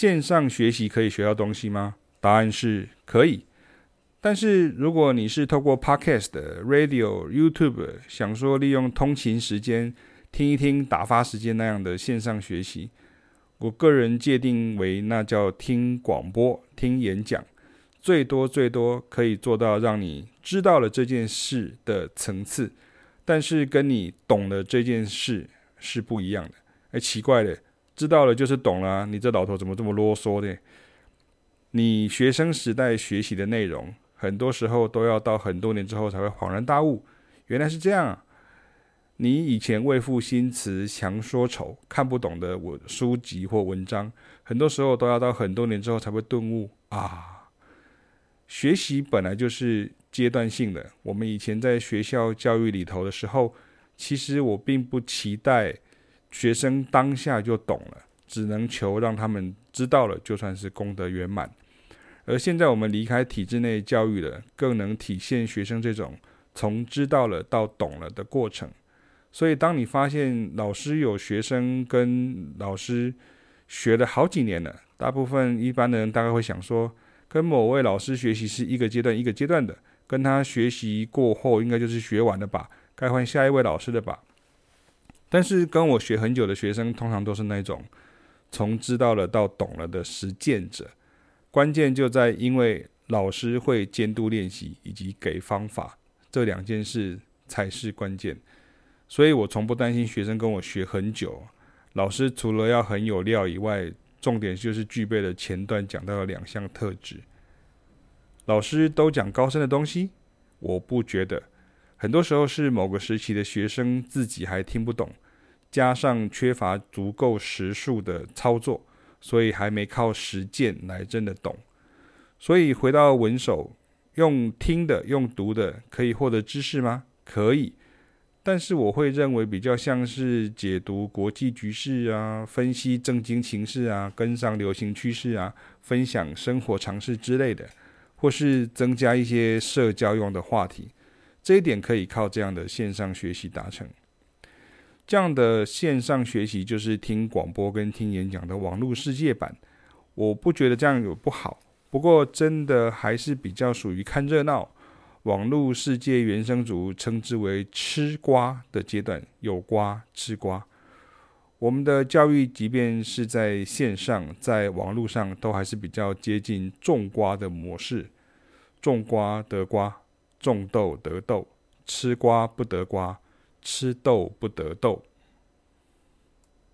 线上学习可以学到东西吗？答案是可以。但是如果你是透过 Podcast、Radio、YouTube，想说利用通勤时间听一听打发时间那样的线上学习，我个人界定为那叫听广播、听演讲，最多最多可以做到让你知道了这件事的层次，但是跟你懂了这件事是不一样的。哎，奇怪了。知道了就是懂了，你这老头怎么这么啰嗦呢？你学生时代学习的内容，很多时候都要到很多年之后才会恍然大悟，原来是这样啊。你以前为赋新词强说愁，看不懂的文书籍或文章，很多时候都要到很多年之后才会顿悟啊。学习本来就是阶段性的。我们以前在学校教育里头的时候，其实我并不期待。学生当下就懂了，只能求让他们知道了，就算是功德圆满。而现在我们离开体制内教育了，更能体现学生这种从知道了到懂了的过程。所以，当你发现老师有学生跟老师学了好几年了，大部分一般的人大概会想说，跟某位老师学习是一个阶段一个阶段的，跟他学习过后应该就是学完了吧，该换下一位老师了吧。但是跟我学很久的学生，通常都是那种从知道了到懂了的实践者。关键就在因为老师会监督练习以及给方法，这两件事才是关键。所以我从不担心学生跟我学很久。老师除了要很有料以外，重点就是具备了前段讲到的两项特质。老师都讲高深的东西，我不觉得。很多时候是某个时期的学生自己还听不懂，加上缺乏足够时数的操作，所以还没靠实践来真的懂。所以回到文手，用听的、用读的可以获得知识吗？可以，但是我会认为比较像是解读国际局势啊，分析政经情势啊，跟上流行趋势啊，分享生活常识之类的，或是增加一些社交用的话题。这一点可以靠这样的线上学习达成。这样的线上学习就是听广播跟听演讲的网络世界版。我不觉得这样有不好，不过真的还是比较属于看热闹。网络世界原生族称之为吃瓜的阶段，有瓜吃瓜。我们的教育即便是在线上，在网络上，都还是比较接近种瓜的模式，种瓜得瓜。种豆得豆，吃瓜不得瓜，吃豆不得豆。